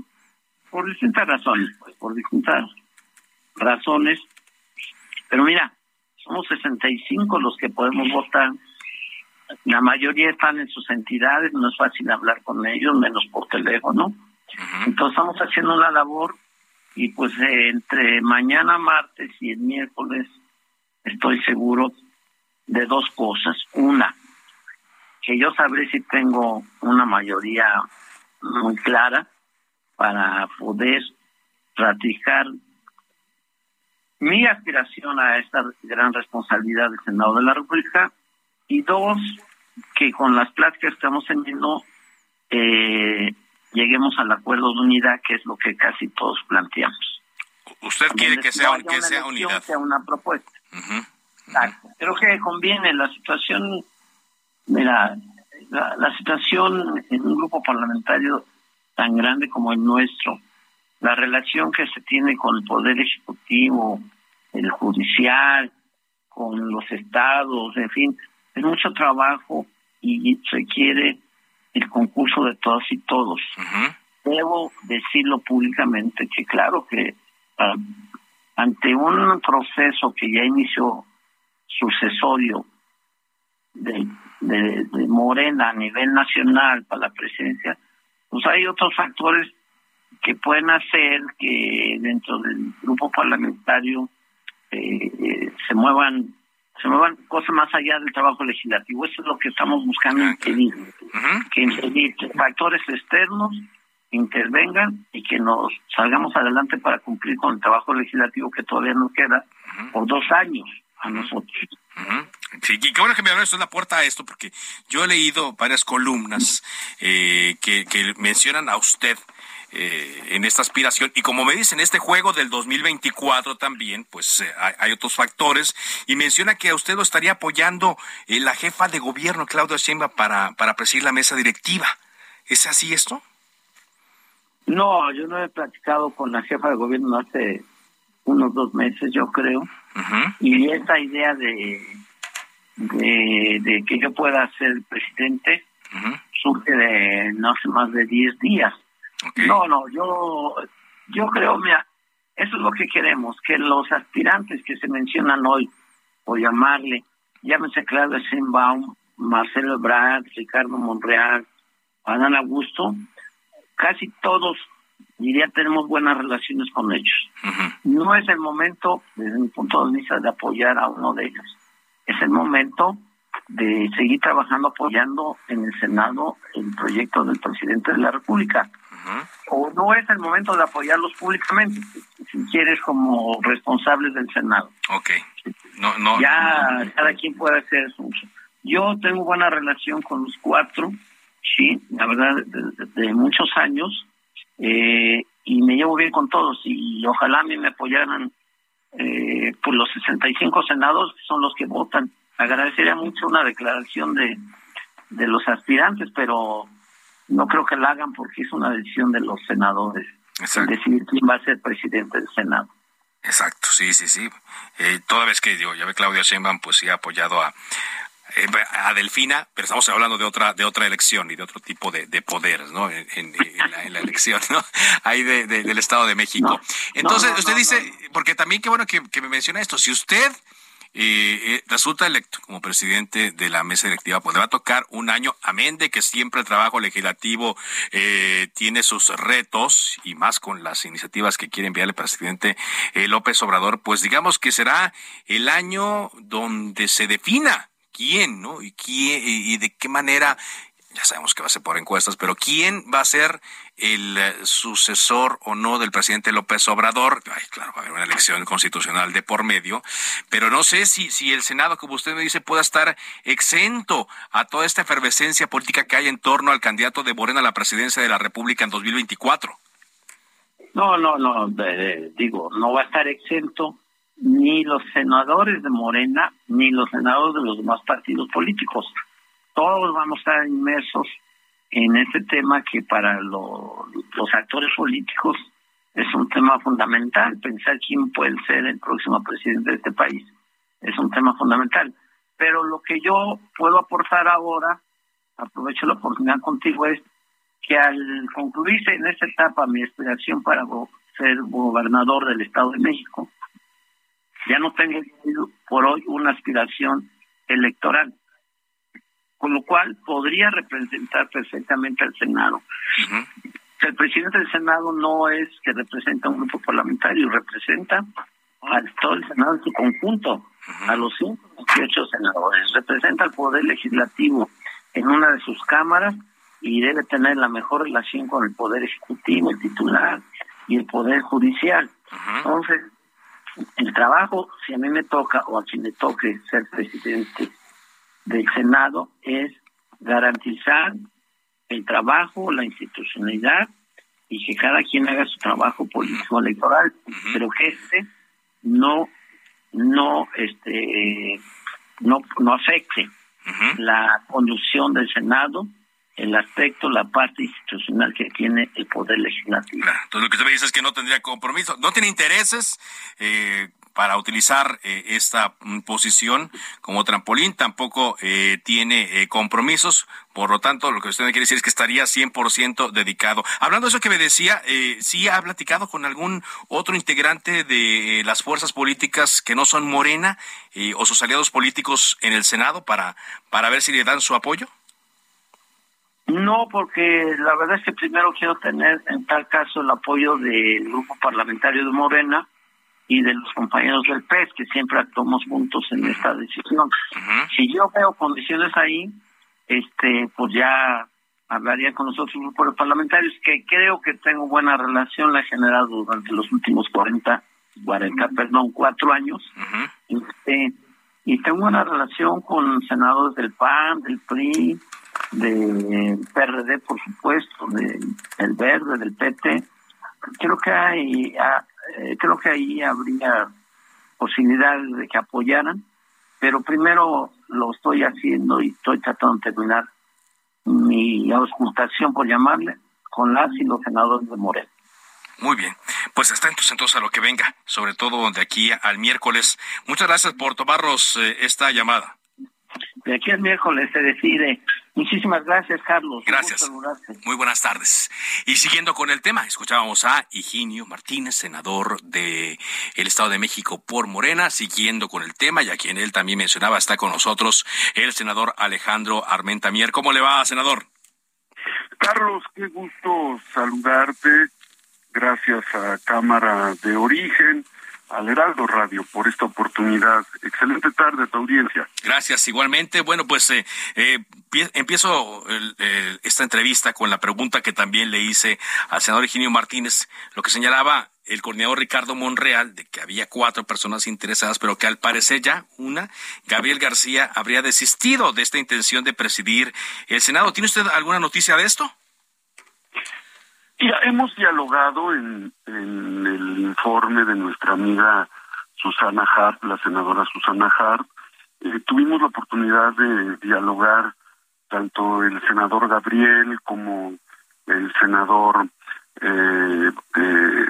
por distintas razones, pues, por distintas razones pero mira, somos 65 los que podemos votar. La mayoría están en sus entidades, no es fácil hablar con ellos, menos por teléfono. Entonces estamos haciendo una labor y pues eh, entre mañana martes y el miércoles estoy seguro de dos cosas. Una, que yo sabré si tengo una mayoría muy clara para poder ratificar mi aspiración a esta gran responsabilidad del Senado de la República y dos, que con las pláticas que estamos teniendo eh, lleguemos al acuerdo de unidad, que es lo que casi todos planteamos. ¿Usted quiere que sea, que sea unidad? sea una propuesta. Creo que conviene la situación, mira, la, la situación en un grupo parlamentario tan grande como el nuestro, la relación que se tiene con el Poder Ejecutivo, el Judicial, con los estados, en fin, es mucho trabajo y requiere el concurso de todas y todos. Debo decirlo públicamente que claro que ah, ante un proceso que ya inició sucesorio de, de Morena a nivel nacional para la presidencia, pues hay otros factores que pueden hacer que dentro del grupo parlamentario eh, se muevan se muevan cosas más allá del trabajo legislativo. Eso es lo que estamos buscando impedir, que factores externos intervengan y que nos salgamos adelante para cumplir con el trabajo legislativo que todavía nos queda por dos años a nosotros. Sí, y qué bueno que me esto la puerta a esto, porque yo he leído varias columnas eh, que, que mencionan a usted eh, en esta aspiración. Y como me dicen, este juego del 2024 también, pues eh, hay, otros factores. Y menciona que a usted lo estaría apoyando eh, la jefa de gobierno, Claudia Sheinbaum, para, para presidir la mesa directiva. ¿Es así esto? No, yo no he platicado con la jefa de gobierno hace unos dos meses, yo creo. Y esta idea de, de, que yo pueda ser presidente surge de no sé más de 10 días. No, no, yo, yo creo, mira, eso es lo que queremos, que los aspirantes que se mencionan hoy, o llamarle, llámese Claudia Sheinbaum, Marcelo Ebrard, Ricardo Monreal, Adán Augusto, casi todos, diría, tenemos buenas relaciones con ellos. No es el momento, desde mi punto de vista, de apoyar a uno de ellos. Es el momento de seguir trabajando apoyando en el Senado el proyecto del presidente de la República o no es el momento de apoyarlos públicamente, si quieres, como responsables del Senado. Ok. No, no. Ya cada quien puede hacer eso. Yo tengo buena relación con los cuatro, sí, la verdad, de, muchos años, eh, y me llevo bien con todos, y ojalá a mí me apoyaran eh, por los 65 senados, son los que votan. Agradecería mucho una declaración de, de los aspirantes, pero no creo que la hagan porque es una decisión de los senadores decidir quién va a ser presidente del Senado. Exacto, sí, sí, sí. Eh, toda vez que digo, ya ve Claudia Sheinbaum, pues sí ha apoyado a, a Delfina, pero estamos hablando de otra de otra elección y de otro tipo de, de poderes, ¿no? En, la, elección, ¿no? Ahí de, del Estado de México. Entonces, usted dice, porque también qué bueno que, que me menciona esto, si usted eh, resulta electo como presidente de la mesa directiva, pues le va a tocar un año, amén de que siempre el trabajo legislativo eh, tiene sus retos y más con las iniciativas que quiere enviar el presidente eh, López Obrador, pues digamos que será el año donde se defina quién, ¿no? Y quién y de qué manera ya sabemos que va a ser por encuestas, pero ¿quién va a ser el eh, sucesor o no del presidente López Obrador? Ay, claro, va a haber una elección constitucional de por medio, pero no sé si, si el Senado, como usted me dice, pueda estar exento a toda esta efervescencia política que hay en torno al candidato de Morena a la presidencia de la República en 2024. No, no, no, digo, no va a estar exento ni los senadores de Morena ni los senadores de los demás partidos políticos todos vamos a estar inmersos en este tema que para los actores políticos es un tema fundamental. Pensar quién puede ser el próximo presidente de este país es un tema fundamental. Pero lo que yo puedo aportar ahora, aprovecho la oportunidad contigo, es que al concluirse en esta etapa mi aspiración para ser gobernador del Estado de México, ya no tengo por hoy una aspiración electoral con lo cual podría representar perfectamente al Senado. El presidente del Senado no es que representa a un grupo parlamentario, representa a todo el Senado en su conjunto, a los 128 senadores, representa al Poder Legislativo en una de sus cámaras y debe tener la mejor relación con el Poder Ejecutivo, el titular y el Poder Judicial. Entonces, el trabajo, si a mí me toca o a quien le toque ser presidente del Senado es garantizar el trabajo, la institucionalidad y que cada quien haga su trabajo político electoral, pero que este no no este no no afecte la conducción del Senado el aspecto, la parte institucional que tiene el Poder Legislativo. Entonces, lo que usted me dice es que no tendría compromiso, no tiene intereses eh, para utilizar eh, esta mm, posición como trampolín, tampoco eh, tiene eh, compromisos, por lo tanto, lo que usted me quiere decir es que estaría 100% dedicado. Hablando de eso que me decía, ¿sí ha platicado con algún otro integrante de las fuerzas políticas que no son Morena o sus aliados políticos en el Senado para, para ver si le dan su apoyo? No, porque la verdad es que primero quiero tener en tal caso el apoyo del grupo parlamentario de Morena, y de los compañeros del PES, que siempre actuamos juntos en esta decisión. Si yo veo condiciones ahí, este pues ya hablaría con los otros grupos parlamentarios, que creo que tengo buena relación, la he generado durante los últimos 40, 40 perdón, cuatro años. este, y tengo buena relación con senadores del PAN, del PRI, del PRD, por supuesto, del Verde, del PT. Creo que hay, eh, creo que ahí habría posibilidades de que apoyaran, pero primero lo estoy haciendo y estoy tratando de terminar mi auscultación, por llamarle, con las y los senadores de Moreno. Muy bien. Pues atentos entonces a lo que venga, sobre todo de aquí al miércoles. Muchas gracias por tomarnos eh, esta llamada. De aquí al miércoles se decide. Muchísimas gracias, Carlos. Gracias. Muy buenas tardes. Y siguiendo con el tema, escuchábamos a Higinio Martínez, senador de el Estado de México por Morena, siguiendo con el tema, y a quien él también mencionaba, está con nosotros el senador Alejandro Armenta Mier. ¿Cómo le va, senador? Carlos, qué gusto saludarte. Gracias a Cámara de Origen, al Heraldo Radio por esta oportunidad. Excelente tarde a tu audiencia. Gracias, igualmente. Bueno, pues eh, eh, empiezo esta entrevista con la pregunta que también le hice al senador Eugenio Martínez, lo que señalaba el coordinador Ricardo Monreal de que había cuatro personas interesadas, pero que al parecer ya una, Gabriel García, habría desistido de esta intención de presidir el Senado. ¿Tiene usted alguna noticia de esto? Ya hemos dialogado en, el informe de nuestra amiga Susana Hart, la senadora Susana Hart. Eh, tuvimos la oportunidad de dialogar tanto el senador Gabriel como el senador eh, eh,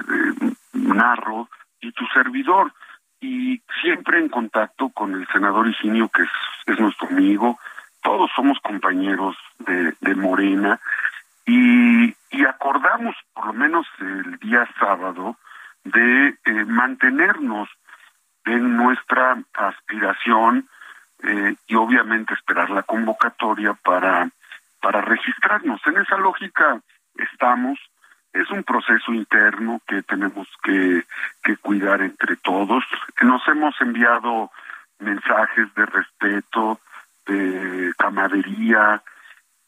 Narro y tu servidor. Y siempre en contacto con el senador Higinio que es, nuestro amigo. Todos somos compañeros de, de Morena y, acordamos, por lo menos el día sábado, de eh, mantenernos en nuestra aspiración eh, y obviamente esperar la convocatoria para, para registrarnos. En esa lógica estamos. Es un proceso interno que tenemos que, que cuidar entre todos. Nos hemos enviado mensajes de respeto, de camaradería,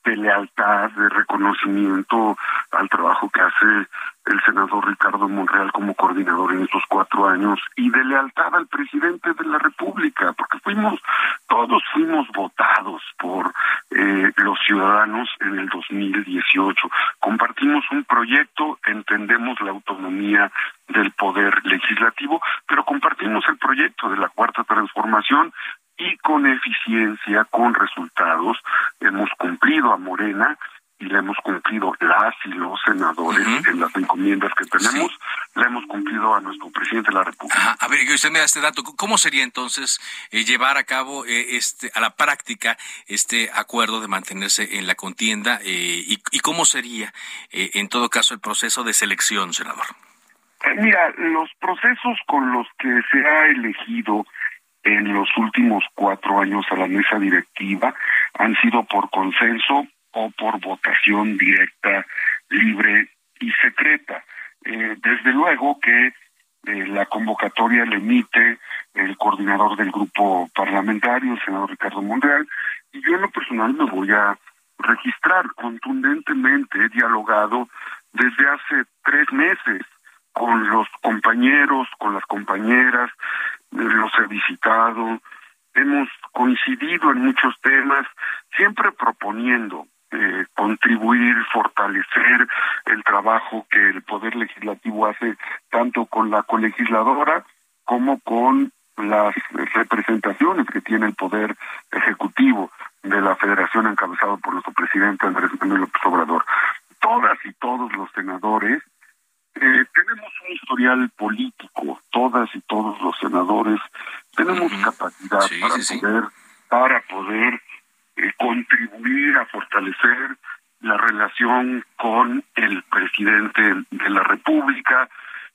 de lealtad, de reconocimiento al trabajo que hace el senador Ricardo Monreal como coordinador en estos cuatro años y de lealtad al presidente de la República, porque fuimos, todos fuimos votados por eh, los ciudadanos en el 2018. Compartimos un proyecto, entendemos la autonomía del poder legislativo, pero compartimos el proyecto de la cuarta transformación y con eficiencia, con resultados, hemos cumplido a Morena y le hemos cumplido las y los senadores en las encomiendas que tenemos, le hemos cumplido a nuestro presidente de la República. A ver, que usted me da este dato, ¿cómo sería entonces eh, llevar a cabo eh, este a la práctica este acuerdo de mantenerse en la contienda eh, y, y, cómo sería en todo caso el proceso de selección, senador? Mira, los procesos con los que se ha elegido en los últimos cuatro años a la mesa directiva han sido por consenso o por votación directa, libre y secreta. Eh, desde luego que eh, la convocatoria le emite el coordinador del grupo parlamentario, el senador Ricardo Monreal, y yo en lo personal me voy a registrar contundentemente, he dialogado desde hace tres meses con los compañeros, con las compañeras, los he visitado, hemos coincidido en muchos temas, siempre proponiendo eh, contribuir, fortalecer el trabajo que el Poder Legislativo hace tanto con la colegisladora como con las representaciones que tiene el Poder Ejecutivo de la Federación encabezado por nuestro presidente Andrés Manuel López Obrador. Todas y todos los senadores eh, tenemos un historial político, todas y todos los senadores tenemos capacidad para, Poder, para poder eh, contribuir a fortalecer la relación con el presidente de la República,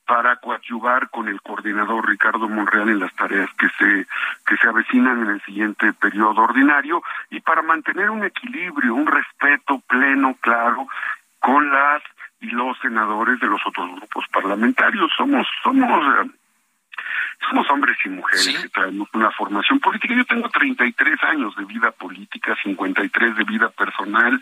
para coadyuvar con el coordinador Ricardo Monreal en las tareas que se que se avecinan en el siguiente periodo ordinario y para mantener un equilibrio, un respeto pleno, claro, con las y los senadores de los otros grupos parlamentarios. Somos, somos, somos hombres y mujeres que traemos una formación política. Yo tengo 33 años de vida política, 53 de vida personal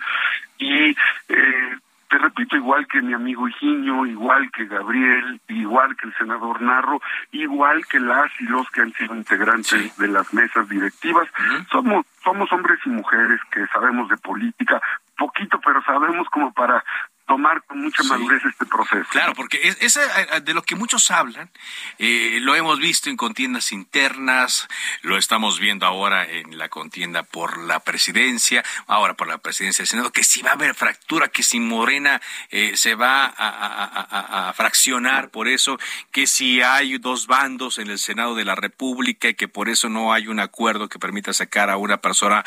y eh, te repito, igual que mi amigo Higinio, igual que Gabriel, igual que el senador Narro, igual que las y los que han sido integrantes de las mesas directivas, somos somos hombres y mujeres que sabemos de política, poquito, pero sabemos como para tomar con mucha madurez este proceso. Claro, porque es, eh, de lo que muchos hablan, eh, lo hemos visto en contiendas internas, lo estamos viendo ahora en la contienda por la presidencia, ahora por la presidencia del Senado, que si va a haber fractura, que si Morena eh, se va a, fraccionar por eso, que si hay dos bandos en el Senado de la República y que por eso no hay un acuerdo que permita sacar a una persona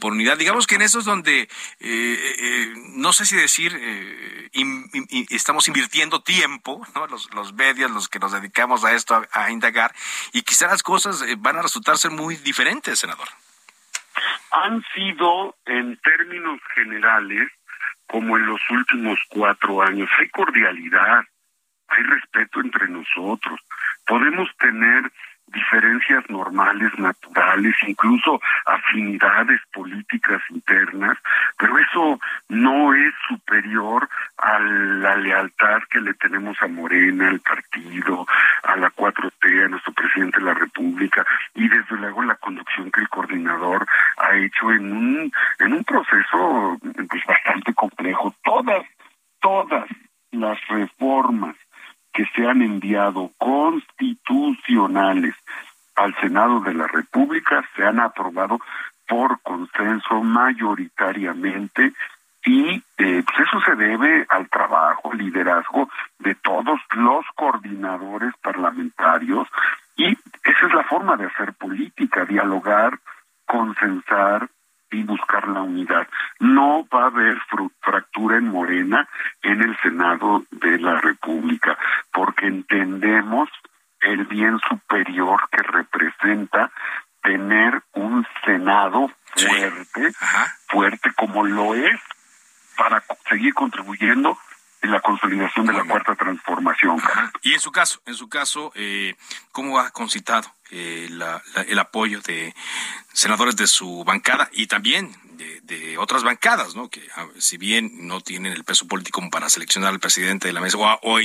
por unidad. Digamos que en eso es donde, no sé si decir, estamos invirtiendo tiempo, los, los medios, los que nos dedicamos a esto, a, indagar, y quizá las cosas eh, van a resultar ser muy diferentes, senador. Han sido, en términos generales, como en los últimos cuatro años, hay cordialidad, hay respeto entre nosotros. Podemos tener diferencias normales, naturales, incluso afinidades políticas internas, pero eso no es superior a la lealtad que le tenemos a Morena, al partido, a la 4T, a nuestro presidente de la República y desde luego la conducción que el coordinador ha hecho en un en un proceso pues bastante complejo. Todas todas las reformas que se han enviado constitucionales al Senado de la República se han aprobado por consenso mayoritariamente y eh, pues eso se debe al trabajo, liderazgo de todos los coordinadores parlamentarios y esa es la forma de hacer política, dialogar, consensar, y buscar la unidad. No va a haber fractura en Morena en el Senado de la República, porque entendemos el bien superior que representa tener un Senado fuerte, fuerte como lo es, para seguir contribuyendo en la consolidación de la cuarta transformación. Y en su caso, en su caso, eh, ¿cómo ha concitado eh, el apoyo de senadores de su bancada y también de, otras bancadas, ¿no? Que ah, si bien no tienen el peso político como para seleccionar al presidente de la mesa o,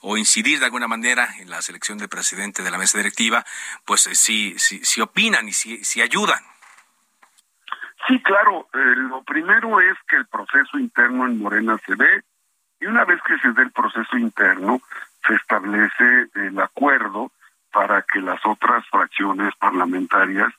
o, incidir de alguna manera en la selección del presidente de la mesa directiva, pues eh, sí, sí, sí opinan y sí, sí ayudan. Sí, claro. lo primero es que el proceso interno en Morena se ve y una vez que se dé el proceso interno, se establece el acuerdo para que las otras fracciones parlamentarias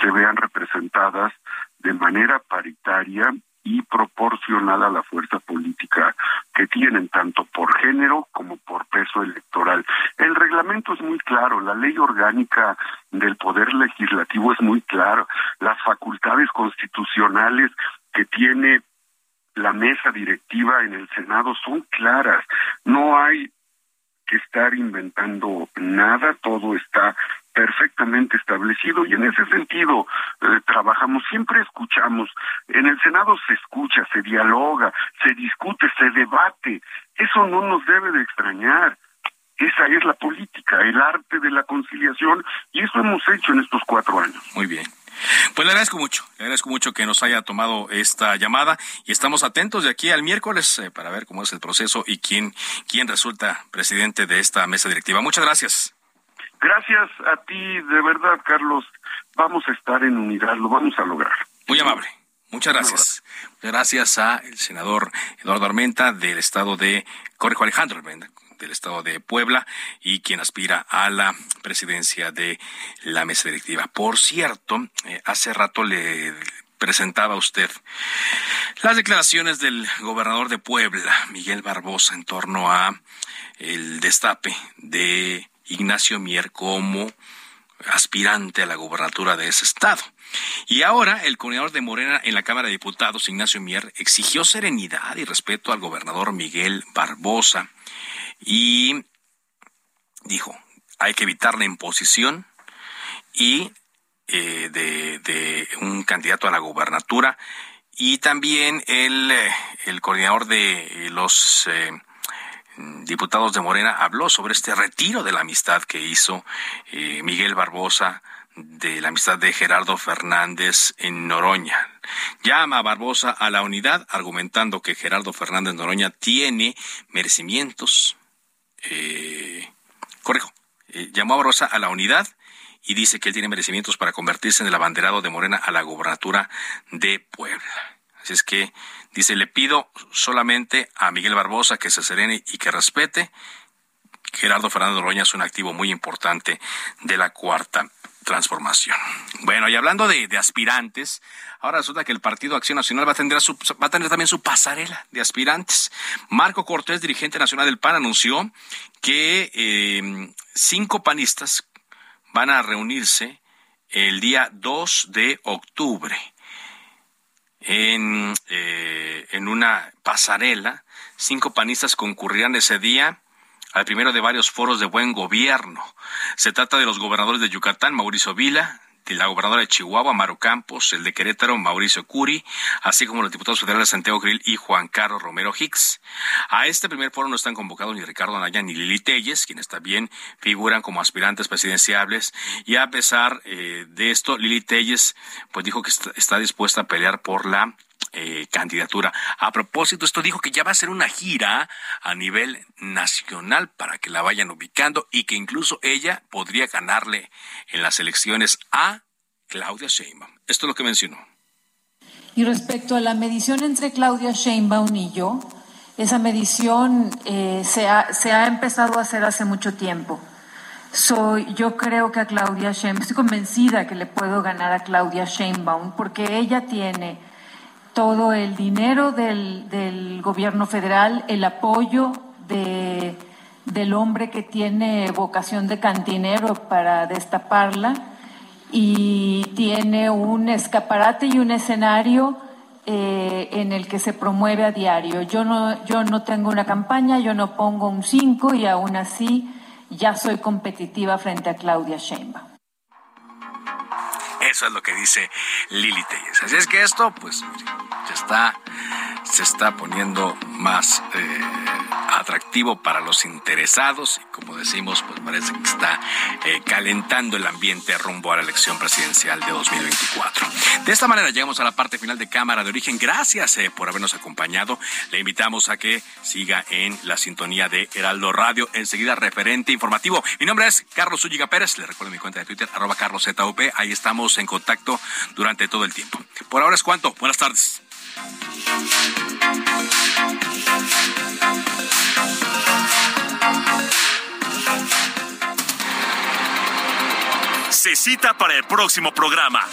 se vean representadas de manera paritaria y proporcional a la fuerza política que tienen, tanto por género como por peso electoral. El reglamento es muy claro, la ley orgánica del Poder Legislativo es muy claro, las facultades constitucionales que tiene la mesa directiva en el Senado son claras. No hay que estar inventando nada, todo está perfectamente establecido y en ese sentido eh, trabajamos, siempre escuchamos, en el Senado se escucha, se dialoga, se discute, se debate, eso no nos debe de extrañar. Esa es la política, el arte de la conciliación y eso hemos hecho en estos cuatro años. Muy bien. Pues le agradezco mucho, le agradezco mucho que nos haya tomado esta llamada y estamos atentos de aquí al miércoles eh, para ver cómo es el proceso y quién, quién resulta presidente de esta mesa directiva. Muchas gracias. Gracias a ti, de verdad, Carlos. Vamos a estar en unidad, lo vamos a lograr. Muy amable. Muchas gracias. Muchas gracias a el senador Eduardo Armenta del estado de Correjo Alejandro Armenta del estado de Puebla y quien aspira a la presidencia de la mesa directiva. Por cierto, eh, hace rato le presentaba usted las declaraciones del gobernador de Puebla, Miguel Barbosa, en torno a el destape de Ignacio Mier como aspirante a la gobernatura de ese estado. Y ahora el coordinador de Morena en la Cámara de Diputados, Ignacio Mier, exigió serenidad y respeto al gobernador Miguel Barbosa y dijo, hay que evitar la imposición y eh, de, un candidato a la gobernatura y también el, eh, el coordinador de los eh, diputados de Morena habló sobre este retiro de la amistad que hizo Miguel Barbosa de la amistad de Gerardo Fernández en Noroña. Llama a Barbosa a la unidad argumentando que Gerardo Fernández Noroña tiene merecimientos eh, corrijo, eh, llamó a Barbosa a la unidad y dice que él tiene merecimientos para convertirse en el abanderado de Morena a la gobernatura de Puebla. Así es que dice, le pido solamente a Miguel Barbosa que se serene y que respete. Gerardo Fernando Roña es un activo muy importante de la cuarta transformación. Bueno, y hablando de, aspirantes, ahora resulta que el Partido Acción Nacional va a, tener va a tener también su pasarela de aspirantes. Marco Cortés, dirigente nacional del PAN, anunció que eh, cinco panistas van a reunirse el día 2 de octubre en, eh, en una pasarela. Cinco panistas concurrirán ese día al primero de varios foros de buen gobierno. Se trata de los gobernadores de Yucatán, Mauricio Vila, de la gobernadora de Chihuahua, Maro Campos, el de Querétaro, Mauricio Curi, así como los diputados federales Santiago Grill y Juan Carlos Romero Hicks. A este primer foro no están convocados ni Ricardo Anaya ni Lili Telles, quienes también figuran como aspirantes presidenciables, y a pesar eh, de esto, Lili Telles pues dijo que está dispuesta a pelear por la eh, candidatura. A propósito, esto dijo que ya va a ser una gira a nivel nacional para que la vayan ubicando y que incluso ella podría ganarle en las elecciones a Claudia Sheinbaum. Esto es lo que mencionó. Y respecto a la medición entre Claudia Sheinbaum y yo, esa medición eh, se, ha, empezado a hacer hace mucho tiempo. Soy, yo creo que a Claudia Sheinbaum, estoy convencida que le puedo ganar a Claudia Sheinbaum porque ella tiene todo el dinero del, del gobierno federal, el apoyo de, del hombre que tiene vocación de cantinero para destaparla y tiene un escaparate y un escenario eh, en el que se promueve a diario. Yo no, yo no tengo una campaña, yo no pongo un 5 y aún así ya soy competitiva frente a Claudia Sheinbaum. Eso es lo que dice Lili Telles. Así es que esto, pues, se está, se está poniendo más eh, atractivo para los interesados y como decimos, pues parece que está eh, calentando el ambiente rumbo a la elección presidencial de 2024. De esta manera llegamos a la parte final de Cámara de Origen. Gracias eh, por habernos acompañado. Le invitamos a que siga en la sintonía de Heraldo Radio. Enseguida, referente informativo. Mi nombre es Carlos Ulliga Pérez. Le recuerdo mi cuenta de Twitter, arroba carloszup. Ahí estamos en contacto durante todo el tiempo. Por ahora es cuanto. Buenas tardes. Se cita para el próximo programa.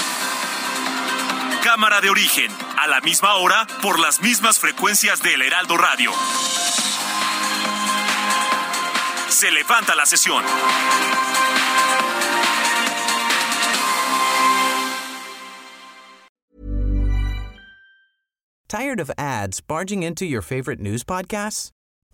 Cámara de origen, a la misma hora, por las mismas frecuencias del Heraldo Radio. Se levanta la sesión. Tired of ads barging into your favorite news podcasts?